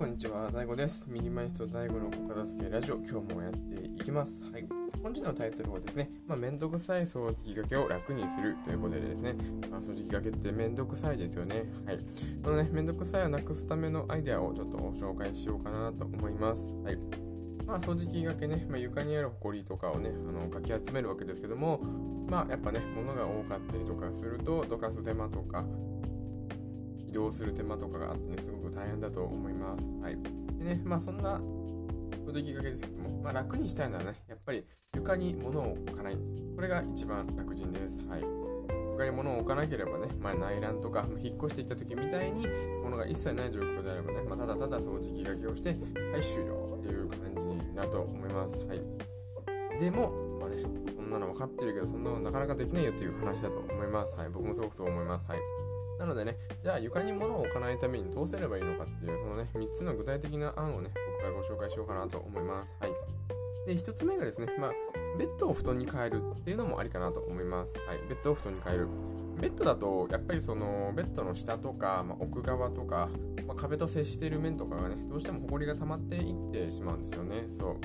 こんにちは、大悟です。ミニマイスト大悟のお片付けラジオ、今日もやっていきます。はい。本日のタイトルはですね、まあ、めんどくさい掃除機がけを楽にするということでですね、まあ、掃除機がけってめんどくさいですよね。はい。このね、めんどくさいをなくすためのアイデアをちょっとご紹介しようかなと思います。はい。まあ、掃除機がけね、まあ、床にあるホコリとかをね、あのかき集めるわけですけども、まあ、やっぱね、物が多かったりとかすると、どかす手間とか、移動する手間とかがあってね、すごく大変だと思います。はい。でね、まあそんな掃除機かけですけども、まあ楽にしたいならね、やっぱり床に物を置かない。これが一番楽ちんです。はい。床に物を置かなければね、まあ内覧とか、引っ越してきた時みたいに物が一切ない状況であればね、まあ、ただただ掃除機がけをして、はい、終了っていう感じになると思います。はい。でも、まあね、そんなの分かってるけど、そんなのなかなかできないよっていう話だと思います。はい。僕もすごくそう思います。はい。なのでね、じゃあ床に物を置かないためにどうすればいいのかっていう、そのね、3つの具体的な案をね、僕からご紹介しようかなと思います。はい。で、1つ目がですね、まあ、ベッドを布団に変えるっていうのもありかなと思います。はい。ベッドを布団に変える。ベッドだと、やっぱりその、ベッドの下とか、まあ、奥側とか、まあ、壁と接している面とかがね、どうしても埃が溜まっていってしまうんですよね。そう。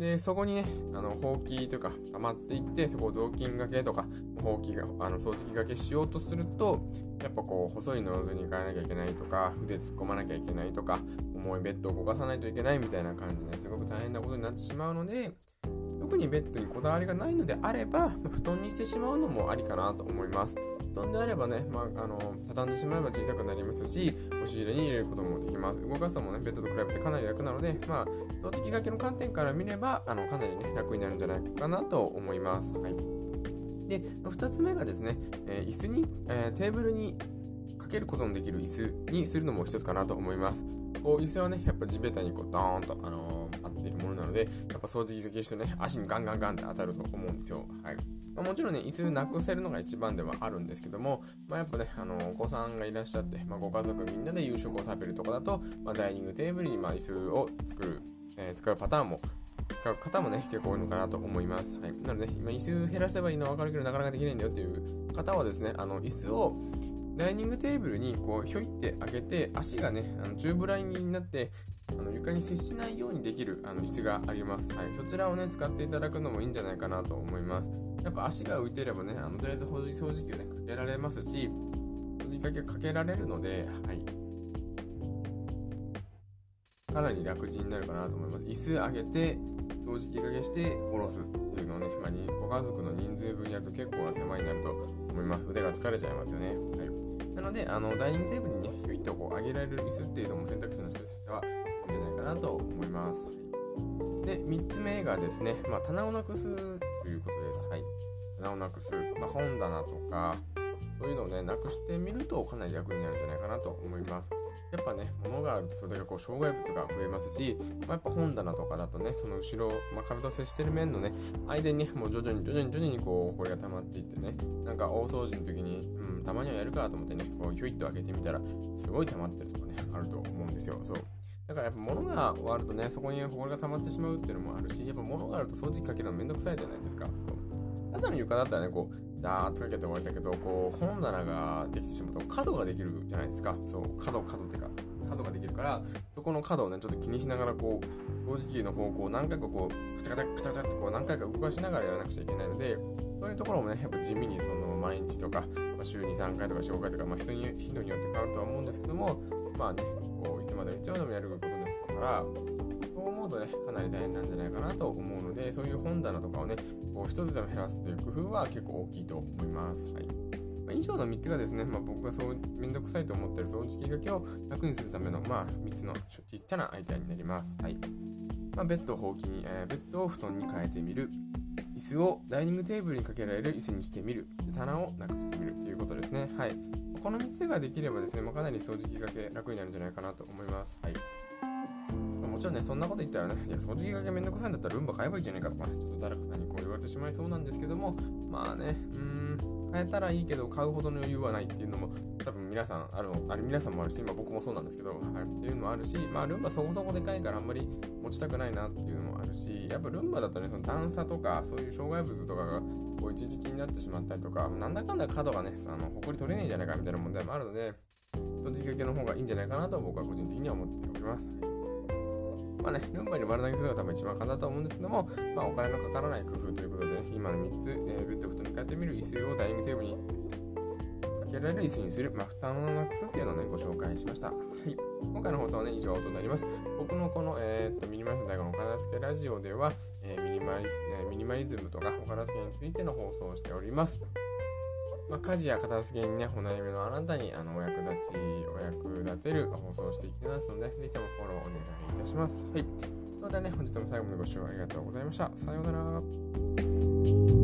で、そこにね、あの、ほうきとか溜まっていって、そこを雑巾がけとか、ほうきが、あの、掃除機がけしようとすると、やっぱこう、細いノーズに変えなきゃいけないとか、筆突っ込まなきゃいけないとか、重いベッドを動かさないといけないみたいな感じで、すごく大変なことになってしまうので、特にベッドにこだわりがないのであれば、布団にしてしまうのもありかなと思います。布団であればね、まあ、あの畳んでしまえば小さくなりますし、押し入れに入れることもできます。動かすのもね、ベッドと比べてかなり楽なので、まあ、掃除機がけの観点から見れば、あのかなりね、楽になるんじゃないかなと思います。はい。で、2つ目がですね、えー、椅子に、えー、テーブルにかけることのできる椅子にするのも一つかなと思います。こう椅子はね、やっぱ地べたにこうドーンと、あのーっているものなので、やっぱ掃除機かける人ね、足にガンガンガンって当たると思うんですよ。はい。まあ、もちろんね、椅子なくせるのが一番ではあるんですけども、まあ、やっぱね、あのお子さんがいらっしゃって、まあ、ご家族みんなで夕食を食べるとかだと、まあ、ダイニングテーブルにまあ椅子を作る、えー、使うパターンも使う方もね、結構多いのかなと思います。はい。なので、今、椅子減らせばいいのは分かるけど、なかなかできないんだよっていう方はですね、あの、椅子をダイニングテーブルにこうひょいって開けて足がねあの宙ぶらりになってあの床に接しないようにできるあの椅子があります、はい、そちらをね使っていただくのもいいんじゃないかなと思います。やっぱ足が浮いてればねあのとりあえず掃除掃除機をねかけられますし掃除機かけかけられるのではい。かなり楽ちんになるかなと思います。椅子上げて掃除機かけして下ろすっていうのをね、まあ、ご家族の人数分やると結構な手間になると思います。腕が疲れちゃいますよね、はい。なので、あの、ダイニングテーブルにね、ひょいとこう上げられる椅子っていうのも選択肢の一つとしてはじゃないかなと思います。はい、で、3つ目がですね、まあ、棚をなくすということです。はい。棚をなくす。まあ、本棚とか、そういうのをね、なくしてみるとかなり楽になるんじゃないかなと思います。やっぱね、物があるとそれがこう障害物が増えますし、まあ、やっぱ本棚とかだとね、その後ろ、まあ、壁と接してる面のね、間にね、もう徐々に徐々に徐々にこう、これが溜まっていってね、なんか大掃除の時に、うん、たまにはやるかと思ってね、こう、ひょいっと開けてみたら、すごい溜まってるとかね、あると思うんですよ。そう。だからやっぱ物が終わるとね、そこに埃が溜まってしまうっていうのもあるし、やっぱ物があると掃除機かけるのめんどくさいじゃないですか。そう。ただの床だったらね、こう、ザーッとかけて終わりだけど、こう、本棚ができてしまうと角ができるじゃないですか。そう、角、角っていうか、角ができるからそこの角をねちょっと気にしながらこう掃除機の方向を何回かこうカチャカチャカチャカチャってこう何回か動かしながらやらなくちゃいけないのでそういうところもねやっぱ地味にその毎日とか、週に3回とか4回とか、まあ、人に頻度によって変わるとは思うんですけどもまあねこういつまでもいつまでもやることですからそう思うとねかなり大変なんじゃないかなと思うのでそういう本棚とかをねこう一つでも減らすという工夫は結構大きいと思います。はいまあ、以上の3つがですね、まあ、僕がそうめんどくさいと思ってる掃除機がけを楽にするための、まあ、3つのちっちゃなアイデアになります。はいまあ、ベッドをほうきに、えー、ベッドを布団に変えてみる。椅子をダイニングテーブルにかけられる椅子にしてみる。で棚をなくしてみるということですね。はい。この3つができればですね、まあ、かなり掃除機がけ楽になるんじゃないかなと思います。はい。ちろんね、そんなこと言ったらね、いや、掃除機がめんどくさいんだったらルンバ買えばいいじゃないかとかね、ちょっと誰かさんにこう言われてしまいそうなんですけども、まあね、うーん、買えたらいいけど買うほどの余裕はないっていうのも多分皆さんあるのあれ皆さんもあるし今僕もそうなんですけど、はい、っていうのもあるしまあルンバそこそこでかいからあんまり持ちたくないなっていうのもあるしやっぱルンバだとねその段差とかそういう障害物とかがこう一時期になってしまったりとかなんだかんだ角がねあの埃取れねえじゃないかみたいな問題もあるので掃除機かけの方がいいんじゃないかなと僕は個人的には思っております。まあね、ルンバに丸投げするのが多分一番簡単だと思うんですけども、まあ、お金のかからない工夫ということで、今の3つ、えー、ベッドフットに変えてみる椅子をダイニングテーブルにかけられる椅子にする、まあ、負担をなくすっていうのをね、ご紹介しました。はい。今回の放送はね、以上となります。僕のこの、えー、っと、ミニマリズム大学の片付けラジオでは、えー、ミニマリス、え、ミニマリズムとかお片付けについての放送をしております。まあ、家事や片付けにね、お悩みのあなたにあのお役立ち、お役立てる放送をしていきますので、ぜひともフォローお願いいたします。はい。またね、本日も最後までご視聴ありがとうございました。さようなら。